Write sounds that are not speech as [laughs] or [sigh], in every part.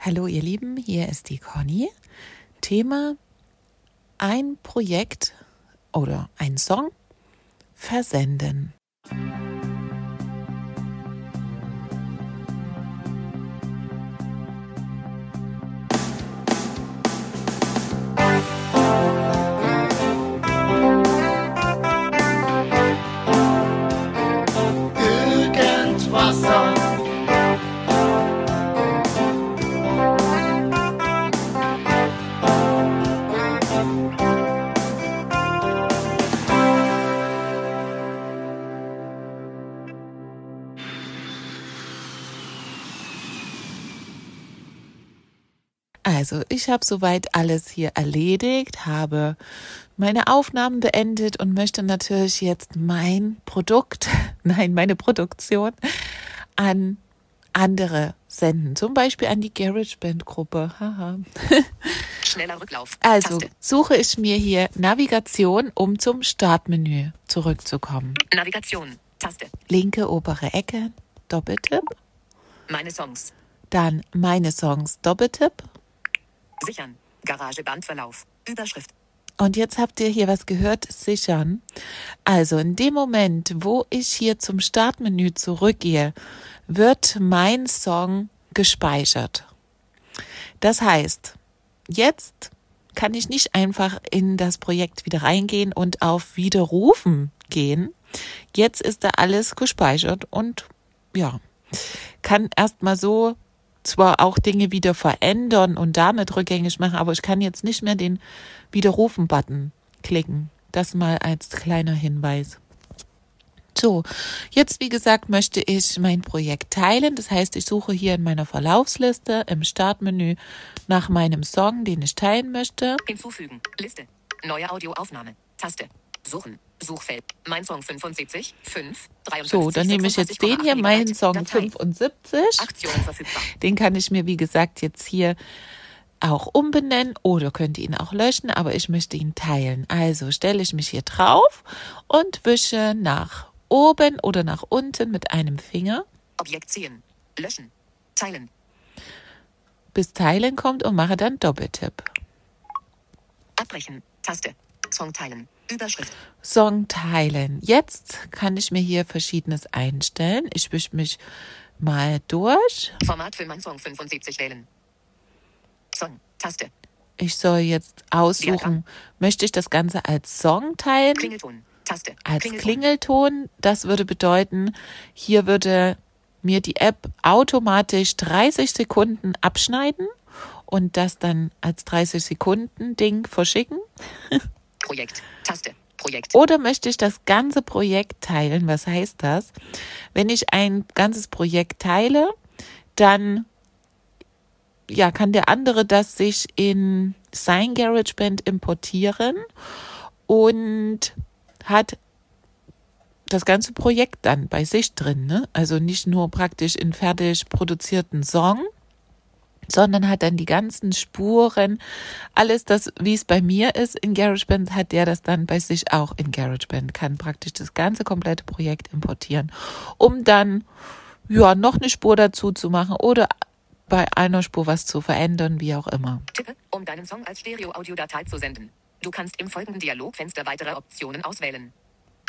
Hallo ihr Lieben, hier ist die Conny. Thema ein Projekt oder ein Song versenden. Also, ich habe soweit alles hier erledigt, habe meine Aufnahmen beendet und möchte natürlich jetzt mein Produkt, [laughs] nein, meine Produktion an andere senden. Zum Beispiel an die GarageBand Gruppe. Haha. [laughs] Schneller Rücklauf. Also Taste. suche ich mir hier Navigation, um zum Startmenü zurückzukommen. Navigation. Taste. Linke obere Ecke, Doppeltipp. Meine Songs. Dann meine Songs, Doppeltipp. Sichern. Garagebandverlauf. Überschrift. Und jetzt habt ihr hier was gehört, sichern. Also in dem Moment, wo ich hier zum Startmenü zurückgehe, wird mein Song gespeichert. Das heißt, jetzt kann ich nicht einfach in das Projekt wieder reingehen und auf Widerrufen gehen. Jetzt ist da alles gespeichert und ja, kann erstmal so zwar auch Dinge wieder verändern und damit rückgängig machen, aber ich kann jetzt nicht mehr den Widerrufen-Button klicken. Das mal als kleiner Hinweis. So, jetzt wie gesagt möchte ich mein Projekt teilen. Das heißt, ich suche hier in meiner Verlaufsliste im Startmenü nach meinem Song, den ich teilen möchte. Hinzufügen. Liste. Neue Audioaufnahme. Taste. Suchen. Suchfeld. Mein Song 75, 5, 53. So, dann nehme ich jetzt den hier, meinen Song Datei. 75. Aktionen verfügbar. Den kann ich mir, wie gesagt, jetzt hier auch umbenennen oder könnte ihn auch löschen, aber ich möchte ihn teilen. Also stelle ich mich hier drauf und wische nach oben oder nach unten mit einem Finger, Objekt ziehen. Löschen. Teilen. bis Teilen kommt und mache dann Doppeltipp. Abbrechen. Taste. Song teilen. Überschrift. Song teilen. Jetzt kann ich mir hier Verschiedenes einstellen. Ich wische mich mal durch. Format für mein Song 75 wählen. Song. Taste. Ich soll jetzt aussuchen, möchte ich das Ganze als Song teilen? Klingelton. Taste. als Klingelton. Klingelton. Das würde bedeuten, hier würde mir die App automatisch 30 Sekunden abschneiden und das dann als 30 Sekunden Ding verschicken. [laughs] Projekt. Taste. Projekt. Oder möchte ich das ganze Projekt teilen? Was heißt das? Wenn ich ein ganzes Projekt teile, dann ja, kann der andere das sich in sein GarageBand importieren und hat das ganze Projekt dann bei sich drin. Ne? Also nicht nur praktisch in fertig produzierten Song, sondern hat dann die ganzen Spuren, alles das, wie es bei mir ist in GarageBand, hat der das dann bei sich auch in GarageBand, kann praktisch das ganze komplette Projekt importieren, um dann ja noch eine Spur dazu zu machen oder bei einer Spur was zu verändern, wie auch immer. Tippe, um deinen Song als Stereo-Audiodatei zu senden. Du kannst im folgenden Dialogfenster weitere Optionen auswählen.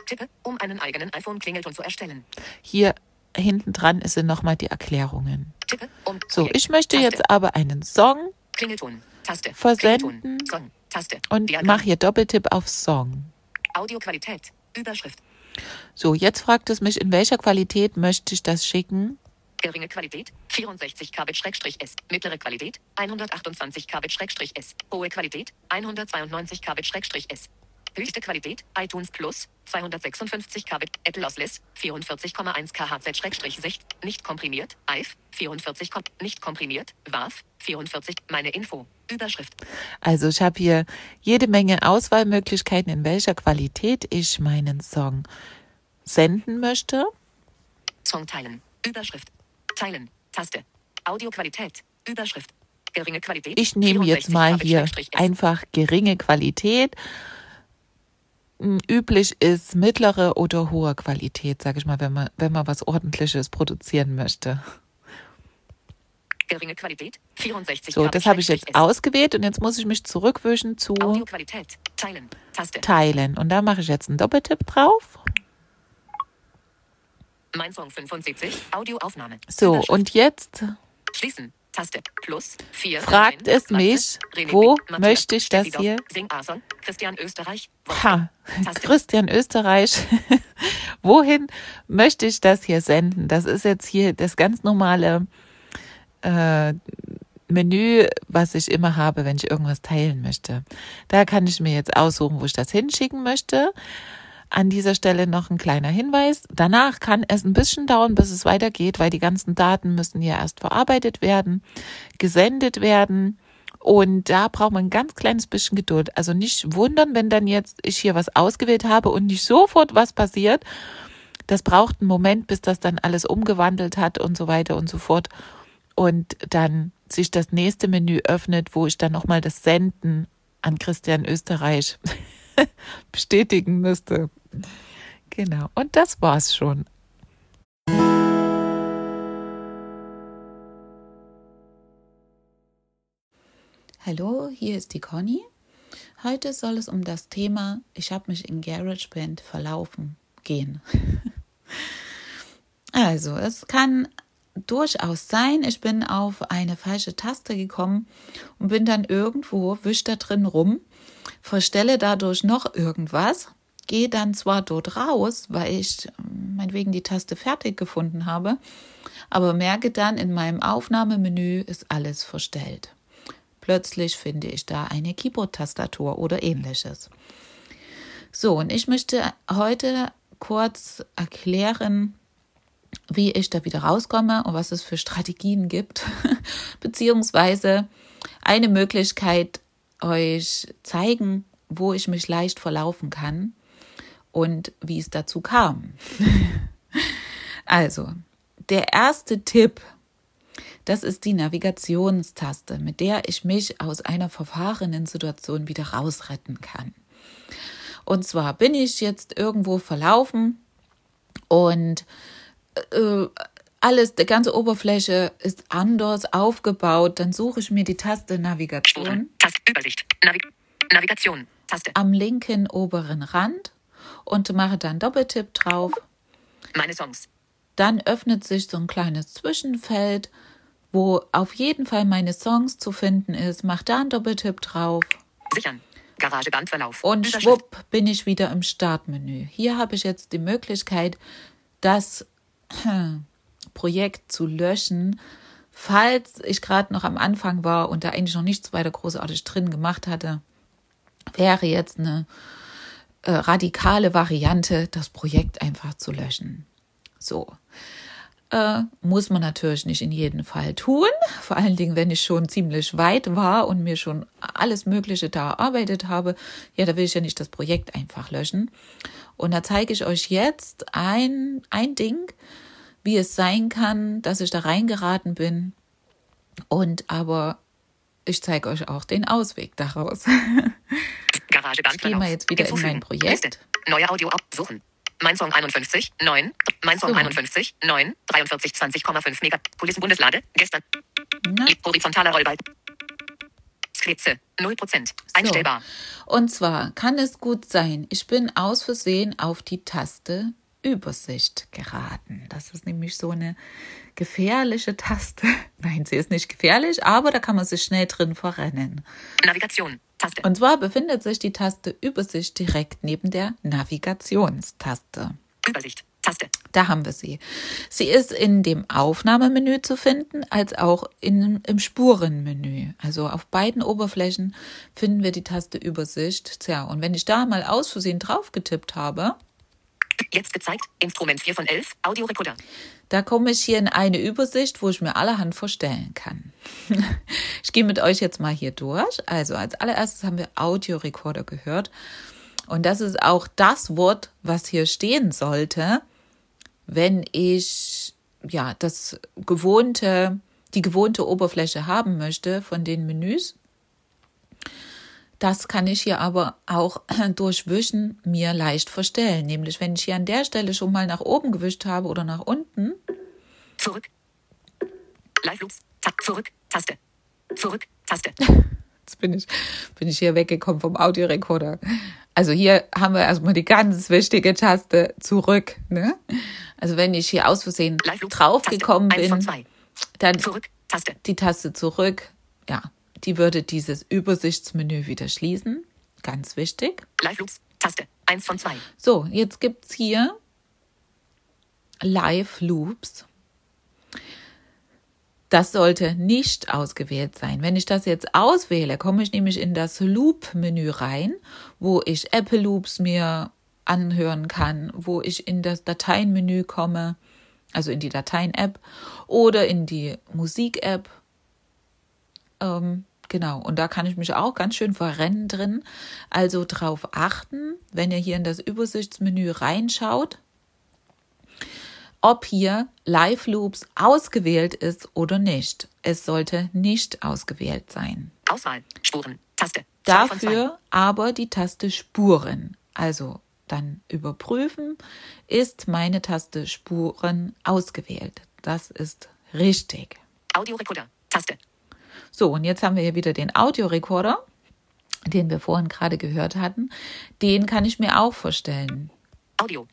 Tippe, um einen eigenen iPhone-Klingelton zu erstellen. Hier hinten dran sind nochmal die Erklärungen. Tippe, um So, ich möchte Taste. jetzt aber einen Song Klingelton. Taste. Versenden. Klingelton. Song. Taste. und mache hier Doppeltipp auf Song. Audioqualität. Überschrift. So, jetzt fragt es mich, in welcher Qualität möchte ich das schicken? Geringe Qualität 64 Kbit-S. Mittlere Qualität 128 Kbit-S. Hohe Qualität 192 Kbit-S. Höchste Qualität iTunes Plus 256 Kbit. Apple Lossless 44,1 KHZ-60. Nicht komprimiert. IF 44. Kom nicht komprimiert. WAV 44. Meine Info. Überschrift. Also ich habe hier jede Menge Auswahlmöglichkeiten, in welcher Qualität ich meinen Song senden möchte. Song teilen. Überschrift. Teilen. Taste. Audioqualität. Überschrift. Geringe Qualität. Ich nehme jetzt 64 mal hier einfach geringe Qualität. Üblich ist mittlere oder hohe Qualität, sage ich mal, wenn man, wenn man was Ordentliches produzieren möchte. Geringe Qualität. 64 So, das habe ich jetzt ausgewählt und jetzt muss ich mich zurückwischen zu. Teilen. Teilen. Und da mache ich jetzt einen Doppeltipp drauf. Mein Song 75. Audioaufnahme. So, und jetzt Schließen. Taste. Plus. 4. Fragt es mich, wo möchte ich das hier? Sing Arson. Christian Österreich. Ha, Taste. Christian Österreich. [laughs] Wohin möchte ich das hier senden? Das ist jetzt hier das ganz normale äh, Menü, was ich immer habe, wenn ich irgendwas teilen möchte. Da kann ich mir jetzt aussuchen, wo ich das hinschicken möchte. An dieser Stelle noch ein kleiner Hinweis. Danach kann es ein bisschen dauern, bis es weitergeht, weil die ganzen Daten müssen ja erst verarbeitet werden, gesendet werden. Und da braucht man ein ganz kleines bisschen Geduld. Also nicht wundern, wenn dann jetzt ich hier was ausgewählt habe und nicht sofort was passiert. Das braucht einen Moment, bis das dann alles umgewandelt hat und so weiter und so fort. Und dann sich das nächste Menü öffnet, wo ich dann nochmal das Senden an Christian Österreich [laughs] bestätigen müsste. Genau. Und das war's schon. Hallo, hier ist die Conny. Heute soll es um das Thema Ich habe mich in GarageBand verlaufen gehen. [laughs] Also, es kann durchaus sein, ich bin auf eine falsche Taste gekommen und bin dann irgendwo, wisch da drin rum, verstelle dadurch noch irgendwas, gehe dann zwar dort raus, weil ich ähm, meinetwegen die Taste fertig gefunden habe, aber merke dann in meinem Aufnahmemenü ist alles verstellt. Plötzlich finde ich da eine Keyboard-Tastatur oder ähnliches. So, und ich möchte heute kurz erklären, wie ich da wieder rauskomme und was es für Strategien gibt, [laughs] beziehungsweise eine Möglichkeit euch zeigen, wo ich mich leicht verlaufen kann und wie es dazu kam. [laughs] also, der erste Tipp, das ist die Navigationstaste, mit der ich mich aus einer verfahrenen Situation wieder rausretten kann. Und zwar bin ich jetzt irgendwo verlaufen und äh, alles, die ganze Oberfläche ist anders aufgebaut, dann suche ich mir die Taste Navigation. Taste. Übersicht. Navig Navigation. Taste. am linken oberen Rand und mache dann Doppeltipp drauf. Meine Songs. Dann öffnet sich so ein kleines Zwischenfeld, wo auf jeden Fall meine Songs zu finden ist. Mach da einen Doppeltipp drauf Sichern. Garagebandverlauf. und schwupp bin ich wieder im Startmenü. Hier habe ich jetzt die Möglichkeit, das [clears throat] Projekt zu löschen, falls ich gerade noch am Anfang war und da eigentlich noch nichts weiter großartig drin gemacht hatte. Wäre jetzt eine äh, radikale Variante, das Projekt einfach zu löschen. So. Äh, muss man natürlich nicht in jedem Fall tun. Vor allen Dingen, wenn ich schon ziemlich weit war und mir schon alles Mögliche da erarbeitet habe. Ja, da will ich ja nicht das Projekt einfach löschen. Und da zeige ich euch jetzt ein, ein Ding, wie es sein kann, dass ich da reingeraten bin. Und aber ich zeige euch auch den Ausweg daraus. [laughs] Ich gehe mal jetzt wieder in mein Projekt. Neue Audio absuchen. Mein Song 51, 9. Mein Song So. 51, 9. 43, 20,5 Mega. Kulissen Bundeslade. Gestern. Na? Horizontaler Rollbalken. Skizze. 0%. Einstellbar. Und zwar kann es gut sein, ich bin aus Versehen auf die Taste Übersicht geraten. Das ist nämlich so eine gefährliche Taste. [laughs] Nein, sie ist nicht gefährlich, aber da kann man sich schnell drin verrennen. Navigation. Taste. Und zwar befindet sich die Taste Übersicht direkt neben der Navigationstaste. Übersicht. Taste. Da haben wir sie. Sie ist in dem Aufnahmemenü zu finden, als auch in, im Spurenmenü. Also auf beiden Oberflächen finden wir die Taste Übersicht. Tja, und wenn ich da mal aus Versehen drauf getippt habe, Jetzt gezeigt. Instrument 4 von 11. Audiorekorder. da komme ich hier in eine Übersicht, wo ich mir allerhand verstellen kann. [laughs] ich gehe mit euch jetzt mal hier durch. Also als allererstes haben wir Audiorekorder gehört. Und das ist auch das Wort, was hier stehen sollte, wenn ich ja das gewohnte, die gewohnte Oberfläche haben möchte von den Menüs. Das kann ich hier aber auch [clears throat] durch Wischen mir leicht verstellen. Nämlich, wenn ich hier an der Stelle schon mal nach oben gewischt habe oder nach unten, Zurück. Live Loops. Zurück, Taste. Zurück, Taste. [laughs] Jetzt bin ich, bin ich hier weggekommen vom Audiorekorder. Also hier haben wir erstmal die ganz wichtige Taste zurück. Ne? Also wenn ich hier aus Versehen draufgekommen bin, dann zurück, Taste. die Taste zurück, ja, die würde dieses Übersichtsmenü wieder schließen. Ganz wichtig. Live Loops, Taste, 1 von 2. So, jetzt gibt es hier Live Loops. Das sollte nicht ausgewählt sein. Wenn ich das jetzt auswähle, komme ich nämlich in das Loop-Menü rein, wo ich Apple Loops mir anhören kann, wo ich in das Dateienmenü komme, also in die Dateien-App oder in die Musik-App. Ähm, genau, und da kann ich mich auch ganz schön verrennen drin. Also darauf achten, wenn ihr hier in das Übersichtsmenü reinschaut, ob hier Live Loops ausgewählt ist oder nicht. Es sollte nicht ausgewählt sein. Auswahl, Spuren, Taste. Dafür aber die Taste Spuren. Also dann überprüfen, ist meine Taste Spuren ausgewählt. Das ist richtig. Audiorekorder, Taste. So, und jetzt haben wir hier wieder den Audiorekorder, den wir vorhin gerade gehört hatten. Den kann ich mir auch vorstellen. Audio,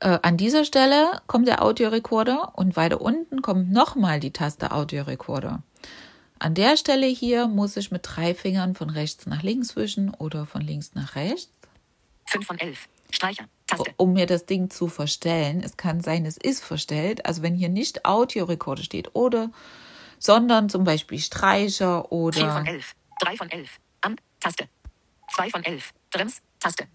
äh, an dieser Stelle kommt der Audiorekorder und weiter unten kommt nochmal die Taste Audiorekorder. An der Stelle hier muss ich mit drei Fingern von rechts nach links wischen oder von links nach rechts. 5 von 11. Streicher. Taste. Um mir das Ding zu verstellen. Es kann sein, es ist verstellt. Also wenn hier nicht Audiorekorder steht oder, sondern zum Beispiel Streicher oder. 4 von 11. 3 von 11. Amp. Taste. 2 von 11. Drums. Taste.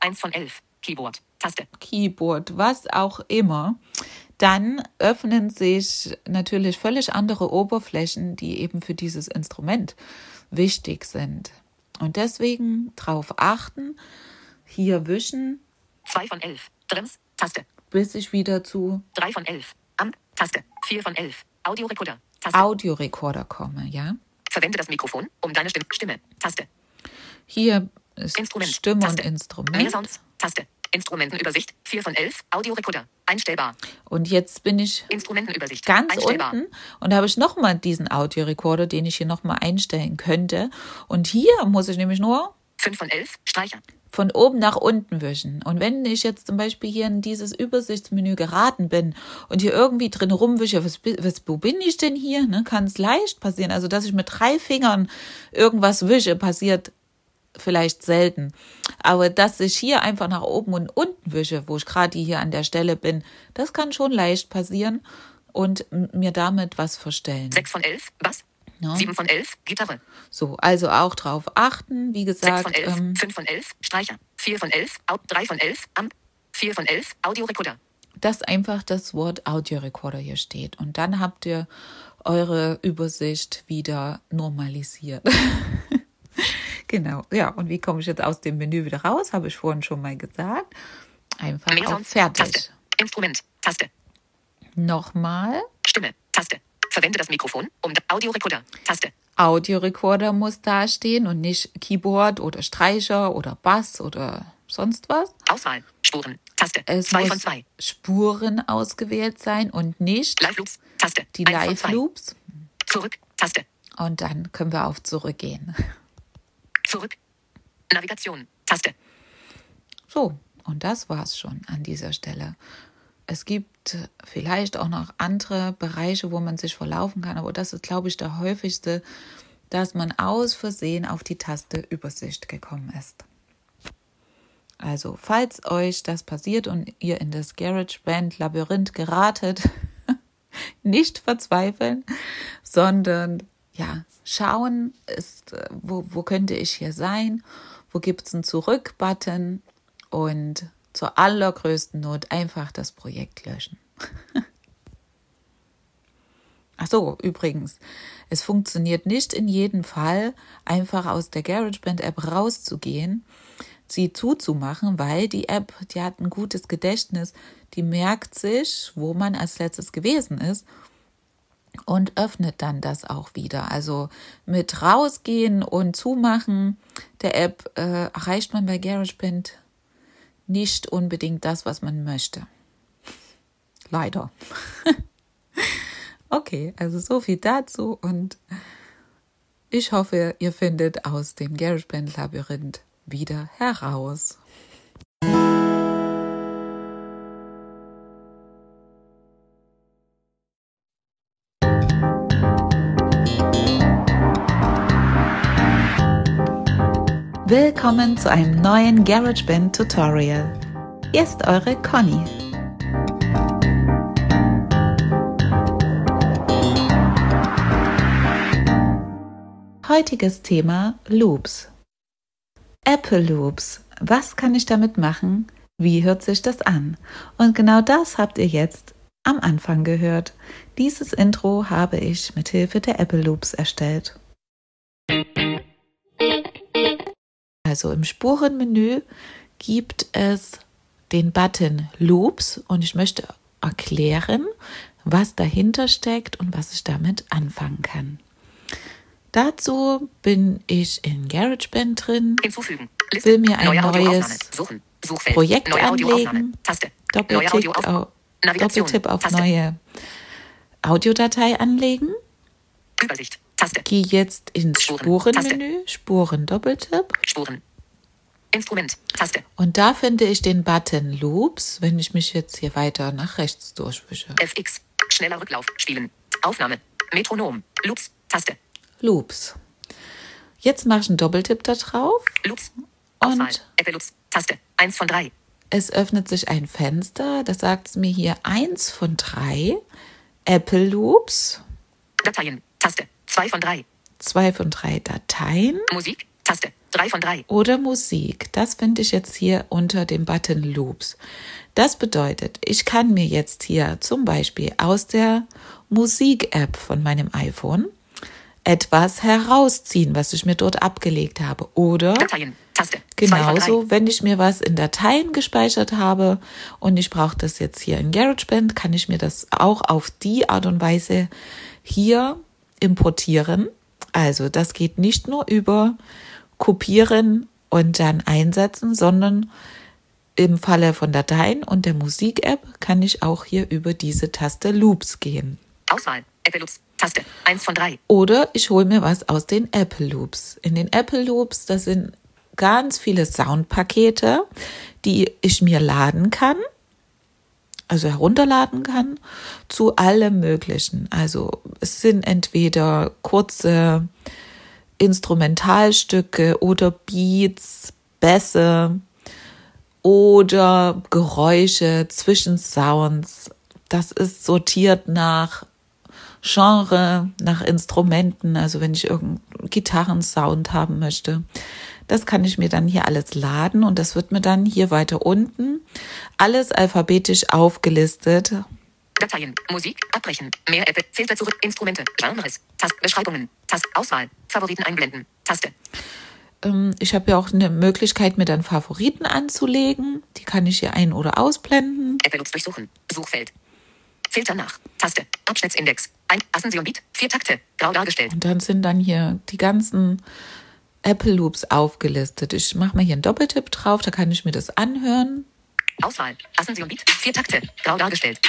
1 von 11. Keyboard. Taste. Keyboard, was auch immer, dann öffnen sich natürlich völlig andere Oberflächen, die eben für dieses Instrument wichtig sind. Und deswegen darauf achten, hier wischen. 2 von 11. Drums. Taste. Bis ich wieder zu 3 von 11. Amp. Taste. 4 von 11. Audiorekorder. Taste. Audiorekorder komme, ja? Verwende das Mikrofon, um deine Stimme. Stimme. Taste. Hier ist Instrument. Stimme Taste. und Instrument. Mehr Sounds. Taste. Instrumentenübersicht. 4 von 11. Audiorekorder. Einstellbar. Und jetzt bin ich Instrumentenübersicht. ganz Einstellbar. unten und habe ich nochmal diesen Audiorekorder, den ich hier nochmal einstellen könnte. Und hier muss ich nämlich nur 5 von 11. Streicher. von oben nach unten wischen. Und wenn ich jetzt zum Beispiel hier in dieses Übersichtsmenü geraten bin und hier irgendwie drin rumwische, was, was, wo bin ich denn hier? Ne, kann es leicht passieren. Also, dass ich mit drei Fingern irgendwas wische, passiert vielleicht selten. Aber dass ich hier einfach nach oben und unten wische, wo ich gerade hier an der Stelle bin, das kann schon leicht passieren und mir damit was verstellen. 6 von 11. Bass. Ja. 7 von 11. Gitarre. So, also auch drauf achten. Wie 6 gesagt, von 11. ähm, 5 von 11. Streicher. 4 von 11. Au 3 von 11. Amp. 4 von 11. Audiorekorder. dass einfach das Wort Audiorekorder hier steht. Und dann habt ihr eure Übersicht wieder normalisiert. [laughs] genau, ja. Und wie komme ich jetzt aus dem Menü wieder raus? Habe ich vorhin schon mal gesagt. Einfach Mehr auf. Fertig. Taste. Instrument. Taste. Nochmal. Stimme. Taste. Verwende das Mikrofon, um Audiorekorder. Taste. Audiorekorder muss dastehen und nicht Keyboard oder Streicher oder Bass oder sonst was. Auswahl. Spuren. Taste. Es 2 muss von 2. Spuren ausgewählt sein und nicht Live Loops. Taste. die 1 von 2. Live-Loops. Zurück. Taste. Und dann können wir auf zurückgehen. Zurück. Navigation. Taste. So, und das war's schon an dieser Stelle. Es gibt vielleicht auch noch andere Bereiche, wo man sich verlaufen kann, aber das ist, glaube ich, der häufigste, dass man aus Versehen auf die Taste Übersicht gekommen ist. Also, falls euch das passiert und ihr in das GarageBand Labyrinth geratet, [laughs] nicht verzweifeln, sondern ja, schauen, ist, wo, wo könnte ich hier sein, wo gibt es einen Zurück-Button und zur allergrößten Not einfach das Projekt löschen. [laughs] Ach so, übrigens, es funktioniert nicht in jedem Fall, einfach aus der GarageBand-App rauszugehen, sie zuzumachen, weil die App, die hat ein gutes Gedächtnis, die merkt sich, wo man als letztes gewesen ist und öffnet dann das auch wieder. Also mit rausgehen und zumachen der App äh, erreicht man bei GarageBand nicht unbedingt das, was man möchte. Leider. [laughs] Okay, also so viel dazu und ich hoffe, ihr findet aus dem GarageBand Labyrinth wieder heraus. Willkommen zu einem neuen GarageBand Tutorial. Hier ist eure Conny. Heutiges Thema Loops. Apple Loops. Was kann ich damit machen? Wie hört sich das an? Und genau das habt ihr jetzt am Anfang gehört. Dieses Intro habe ich mit Hilfe der Apple Loops erstellt. Also im Spurenmenü gibt es den Button Loops und ich möchte erklären, was dahinter steckt und was ich damit anfangen kann. Dazu bin ich in GarageBand drin, Hinzufügen. will mir ein neues Projekt anlegen, Doppeltipp auf, Doppeltipp auf neue Audiodatei anlegen, Übersicht. Taste. gehe jetzt ins Spuren, Spurenmenü, Spuren Doppeltipp Spuren. Instrument. Taste. und da finde ich den Button Loops, wenn ich mich jetzt hier weiter nach rechts durchwische. FX. Schneller Rücklauf. Spielen. Aufnahme. Metronom. Loops. Taste. Loops. Jetzt mache ich einen Doppeltipp da drauf Loops. Auswahl. und Apple Loops. Taste. 1 von 3. es öffnet sich ein Fenster, da sagt es mir hier eins von drei Apple Loops, Dateien. Taste. 2 von 3. zwei von drei Dateien Musik. Taste. 3 von 3. oder Musik. Das finde ich jetzt hier unter dem Button Loops. Das bedeutet, ich kann mir jetzt hier zum Beispiel aus der Musik-App von meinem iPhone etwas herausziehen, was ich mir dort abgelegt habe. Oder Dateien. Taste. 2 von 3. Genauso, wenn ich mir was in Dateien gespeichert habe und ich brauche das jetzt hier in GarageBand, kann ich mir das auch auf die Art und Weise hier importieren. Also das geht nicht nur über Kopieren und dann einsetzen, sondern im Falle von Dateien und der Musik-App kann ich auch hier über diese Taste Loops gehen. Auswahl. Apple Loops. Taste. 1 von 3. Oder ich hole mir was aus den Apple Loops. In den Apple Loops, das sind ganz viele Soundpakete, die ich mir laden kann, also herunterladen kann, zu allem Möglichen. Also es sind entweder kurze Instrumentalstücke oder Beats, Bässe oder Geräusche, Zwischensounds. Das ist sortiert nach Genre, nach Instrumenten, also wenn ich irgendeinen Gitarrensound haben möchte. Das kann ich mir dann hier alles laden und das wird mir dann hier weiter unten alles alphabetisch aufgelistet. Dateien. Musik. Abbrechen. Mehr Apple. Filter zurück. Instrumente. Genres. Taste. Beschreibungen. Taste. Auswahl. Favoriten einblenden. Taste. Ähm, Ich habe ja auch eine Möglichkeit, mir dann Favoriten anzulegen. Die kann ich hier ein- oder ausblenden. Apple Loops durchsuchen. Suchfeld. Filter nach. Taste. Abschnittsindex. Ein. Ascension Beat. Vier Takte. Grau dargestellt. Und dann sind dann hier die ganzen Apple Loops aufgelistet. Ich mache mal hier einen Doppeltipp drauf, da kann ich mir das anhören. Auswahl. Ascension Beat. Vier Takte. Grau dargestellt.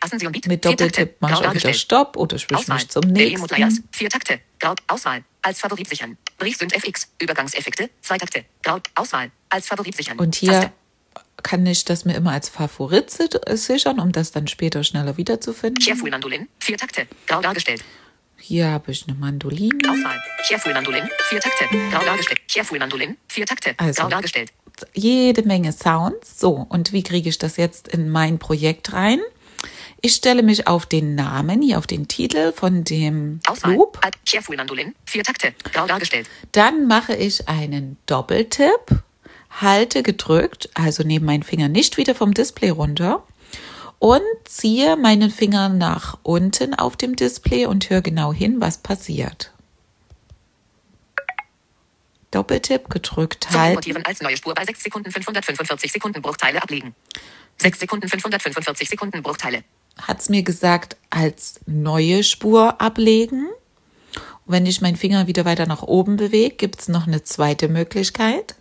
Ascension Beat. Mit Doppeltipp mache ich auch wieder. Stopp oder Auswahl. mich zum Der nächsten. Vier Takte. Grau. Auswahl. Als Favorit sichern. Brief sind FX. Übergangseffekte. Zwei Takte. Grau. Auswahl. Als Favorit sichern. Und hier Taste. kann ich das mir immer als Favorit sichern, um das dann später schneller wiederzufinden. Careful Mandolin. Vier Takte. Grau dargestellt. Hier habe ich eine Mandoline. Auswahl. Mandolin. Vier Takte. Grau dargestellt. Mandolin. Vier Takte. Also. Grau dargestellt. Jede Menge Sounds. So, und wie kriege ich das jetzt in mein Projekt rein? Ich stelle mich auf den Namen, hier auf den Titel von dem Auswahl. Loop. Mandolin. Vier Takte. Grau dargestellt. Dann mache ich einen Doppeltipp, halte gedrückt, also nehme meinen Finger nicht wieder vom Display runter und ziehe meinen Finger nach unten auf dem Display und höre genau hin, was passiert. Doppeltipp gedrückt halten. Als neue Spur bei 6 Sekunden 545 Sekunden Bruchteile ablegen. 6 Sekunden 545 Sekunden Bruchteile. Hat es mir gesagt, als neue Spur ablegen. Und wenn ich meinen Finger wieder weiter nach oben bewege, gibt es noch eine zweite Möglichkeit.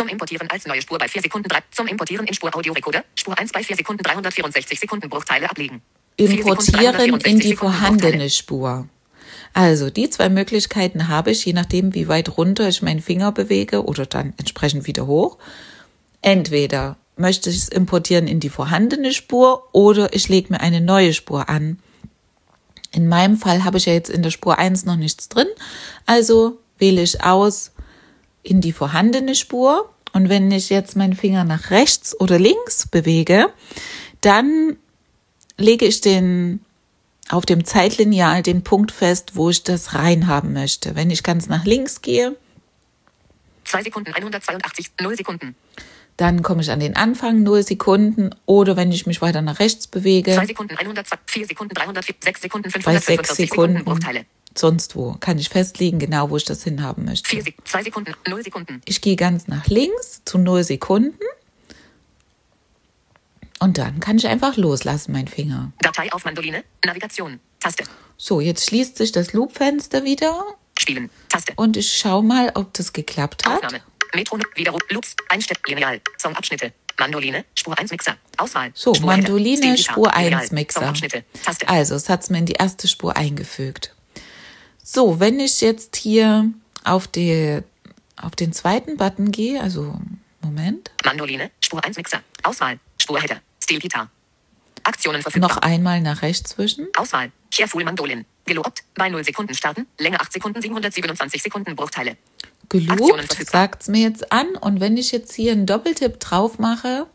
Zum Importieren als neue Spur bei 4 Sekunden 3. Zum Importieren in Spur Audiorekorder. Spur 1 bei 4 Sekunden 364 Sekunden Bruchteile ablegen. Importieren in 364 die vorhandene. Spur. Also die zwei Möglichkeiten habe ich, je nachdem, wie weit runter ich meinen Finger bewege oder dann entsprechend wieder hoch. Entweder möchte ich es importieren in die vorhandene Spur oder ich lege mir eine neue Spur an. In meinem Fall habe ich ja jetzt in der Spur 1 noch nichts drin, also wähle ich aus in die vorhandene Spur und wenn ich jetzt meinen Finger nach rechts oder links bewege, dann lege ich den auf dem Zeitlineal den Punkt fest, wo ich das reinhaben möchte. Wenn ich ganz nach links gehe, 2 Sekunden 182, 0 Sekunden. dann komme ich an den Anfang, 0 Sekunden. Oder wenn ich mich weiter nach rechts bewege, 2 Sekunden 102, 4 Sekunden 304, 6 Sekunden bei 6 545 Sekunden Sekunden, Bruchteile. Sonst wo, kann ich festlegen, genau wo ich das hinhaben möchte. 4 Sek 2 Sekunden, 0 Sekunden. Ich gehe ganz nach links zu 0 Sekunden. Und dann kann ich einfach loslassen, mein Finger. Datei auf Mandoline. Navigation. Taste. So, jetzt schließt sich das Loopfenster wieder Spielen. Taste. und ich schaue mal, ob das geklappt hat. Aufnahme. Metronom. Widerruf. Loops. Einstell. Lineal. Songabschnitte. Mandoline. Spur 1 Mixer. Auswahl. So, Spurheader. Mandoline. Spur Lineal. 1 Mixer. Also, es hat es mir in die erste Spur eingefügt. So, wenn ich jetzt hier auf, die, auf den zweiten Button gehe, also, Moment, Mandoline. Spur 1 Mixer. Auswahl. Spurheader. Stilgitarre. Aktionen verfügbar. noch einmal nach rechts zwischen. Auswahl. Careful Mandolin. Gelobt. Bei 0 Sekunden starten. Länge 8 Sekunden 727 Sekunden Bruchteile. Gelobt, sagt es mir jetzt an. Und wenn ich jetzt hier einen Doppeltipp drauf mache.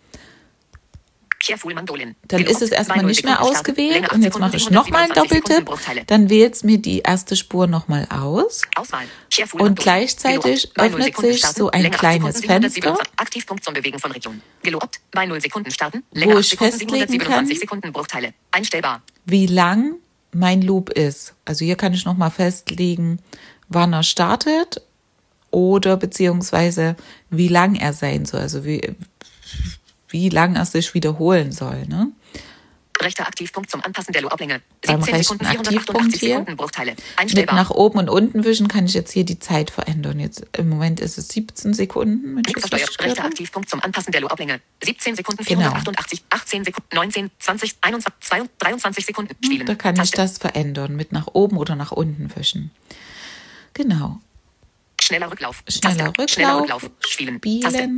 Dann ist es erstmal Bei 0 nicht mehr ausgewählt. Länge 8 Und jetzt mache ich nochmal einen 727 Sekunden Doppeltipp. Dann wählt es mir die erste Spur nochmal aus. Und gleichzeitig Gelobt. Bei 0 öffnet sich so ein Länge 8 kleines Fenster. 727. Aktivpunkt zum Bewegen von Region. Gelobt. Bei 0 Sekunden starten. Wo Länge 8 ich festlegen 727 kann. Wie lang mein Loop ist. Also hier kann ich nochmal festlegen, wann er startet oder beziehungsweise wie lang er sein soll. Also wie, wie lang er sich wiederholen soll. Ne? Rechter Aktivpunkt zum Anpassen der Looplänge. Beim 17 rechten Sekunden, Aktivpunkt 488 hier. Sekunden Bruchteile. Mit nach oben und unten wischen kann ich jetzt hier die Zeit verändern. Jetzt im Moment ist es 17 Sekunden, Rechter. Aktivpunkt zum Anpassen der Looplänge. 17 Sekunden, Genau. 488, 18 Sekunden, 19, 20, 21, 22, 23 Sekunden. Spielen. Da kann ich das verändern, mit nach oben oder nach unten wischen. Genau. Schneller Rücklauf. Schneller Taste. Schneller Rücklauf, Rücklauf. Spielen. Taste.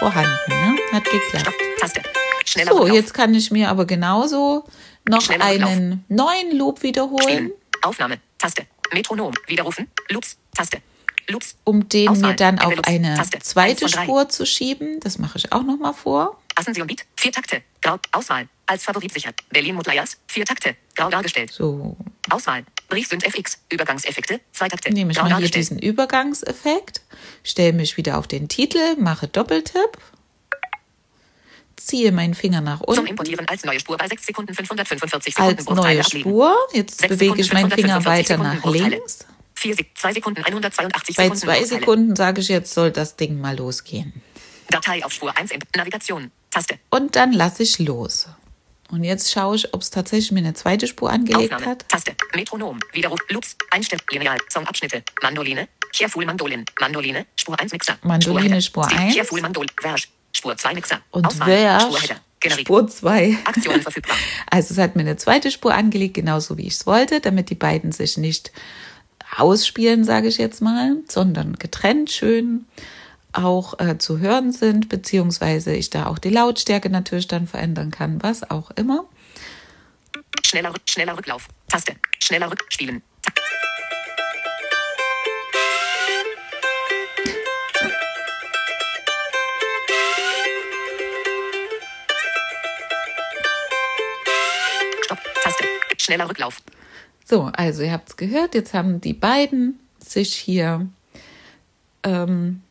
Vorhanden, ne? Hat geklappt. Stopp. Taste. Schneller So, jetzt kann ich mir aber genauso noch Schneller einen neuen Loop wiederholen, Spielen. Aufnahme. Taste. Metronom. Widerrufen. Loops. Taste. Loops. um den Auswahl. mir dann auf eine Taste. zweite. Spur zu schieben. Das mache ich auch nochmal vor. Ascension Beat. Vier Takte. Grau. Auswahl. Als Favorit sichert. Berlin Mutlayers. Vier Takte. Grau dargestellt. So, Auswahl. Briefsünd FX. Übergangseffekte. Zwei Takte. nehme ich Grau mal hier diesen Übergangseffekt, stelle mich wieder auf den Titel, mache Doppeltipp, ziehe meinen Finger nach Zum unten Importieren als neue Spur bei 6 Sekunden 545 Sekunden als neue. Spur. Jetzt bewege ich meinen Finger 545 weiter nach links. 4 Sek 2 Sekunden 182 Bei zwei. Sekunden sage ich jetzt, soll das Ding mal losgehen. Datei auf Spur 1 in Navigation. Taste. Und dann lasse ich los. Und jetzt schaue ich, ob es tatsächlich mir eine zweite Spur angelegt Aufnahme. hat. Taste. Metronom. Widerruf. Loops. Einstell. Lineal. Songabschnitte. Mandoline. Careful Mandolin. Mandoline. Spur 1 Mixer. Mandoline, Spur Stil. 1. Careful Mandol. Verge. Spur 2 Mixer. Und Auswahl. Spurheader. Generik. Spur 2. Aktionen verfügbar. [laughs] Also es hat mir eine zweite Spur angelegt, genauso wie ich es wollte, damit die beiden sich nicht ausspielen, sage ich jetzt mal, sondern getrennt schön auch äh, zu hören sind, beziehungsweise ich da auch die Lautstärke natürlich dann verändern kann, was auch immer. Schneller, schneller Rücklauf. Taste. Schneller Rück. Spielen. Ta Stopp. Taste. Schneller Rücklauf. So, also ihr habt es gehört, jetzt haben die beiden sich hier, ähm,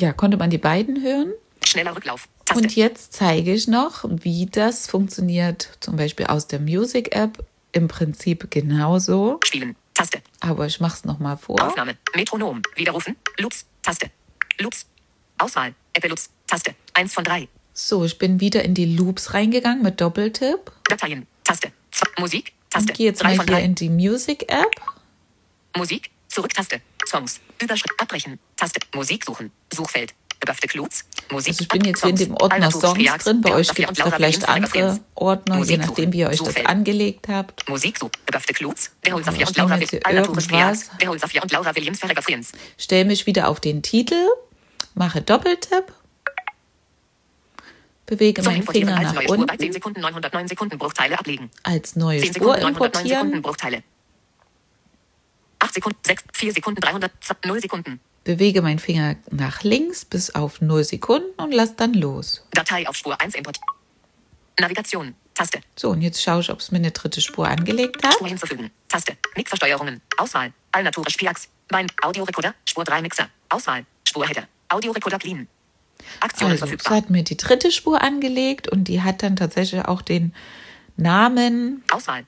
ja, konnte man die beiden hören. Schneller Rücklauf. Taste. Und jetzt zeige ich noch, wie das funktioniert, zum Beispiel aus der Music App. Im Prinzip genauso, Spielen. Taste. aber ich mache es nochmal vor. Aufnahme. Metronom. Widerrufen. Loops. Taste. Loops. Auswahl. Apple Loops. Taste. 1 von 3. So, ich bin wieder in die Loops reingegangen mit Doppeltipp. Dateien. Taste. Z Musik. Taste. Und gehe jetzt 3 mal von hier 3. in die Music App. Musik. Zurück. Taste. Songs. Überschrift. Abbrechen. Taste. Musik suchen. Suchfeld. Gebuffte Clues. Musik. Also ich bin jetzt hier in dem Ordner Songs drin. Bei euch gibt es da vielleicht andere Ordner, je nachdem, wie ihr euch das angelegt habt. Musik suchen. Gebuffte Clues. Der Hol Safia Ich und Laura irgendwas. Der Hol Safia und Laura Williams. Stell mich wieder auf den Titel, mache Doppeltipp, bewege meinen Finger nach neue Spur bei 10 unten, Sekunden 909 Sekunden Bruchteile ablegen. als neue 10 Spur Sekunden 909 Sekunden importieren. 8 Sekunden, 6, 4 Sekunden, 300, 0 Sekunden. bewege meinen Finger nach links bis auf 0 Sekunden und lass dann los. Datei auf Spur 1 importieren. Navigation. Taste. So, und jetzt schaue ich, ob es mir eine dritte Spur angelegt hat. Spur hinzufügen. Taste. Mixversteuerungen. Auswahl. Allnature Spiax. Bein. Audiorekorder. Spur 3 Mixer. Auswahl. Spurheader. Audiorekorder clean. Aktionen Also, verfügbar. hat mir die dritte Spur angelegt und die hat dann tatsächlich auch den Namen Auswahl.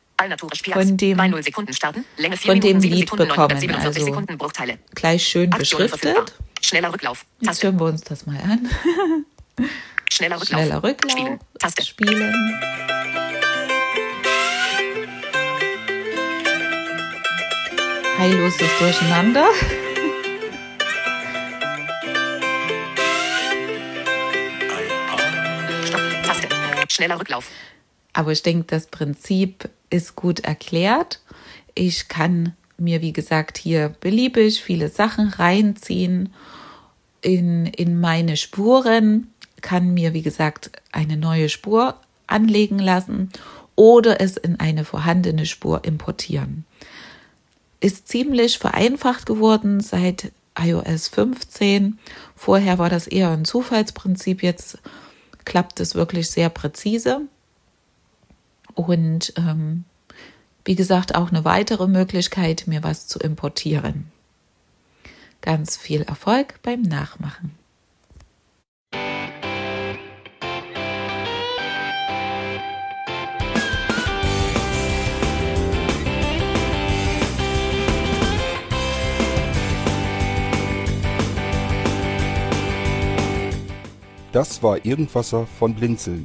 Von dem- Bei 0 Sekunden starten. Länge 4 von dem Minuten 7 Lied bekommen, 947 also gleich schön beschriftet. Schneller Rücklauf. Jetzt hören wir uns das mal an. [laughs] Schneller Rücklauf. Schneller Rücklauf. Spielen. Taste. Spielen. Heilloses Durcheinander. Stopp. Taste. Schneller Rücklauf. Aber ich denke, das Prinzip ist gut erklärt. Ich kann mir, wie gesagt, hier beliebig viele Sachen reinziehen in, in meine Spuren, kann mir, wie gesagt, eine neue Spur anlegen lassen oder es in eine vorhandene Spur importieren. Ist ziemlich vereinfacht geworden seit iOS 15. Vorher war das eher ein Zufallsprinzip, jetzt klappt es wirklich sehr präzise. Und ähm, wie gesagt, auch eine weitere Möglichkeit, mir was zu importieren. Ganz viel Erfolg beim Nachmachen. Das war Irgendwasser von Blinzeln.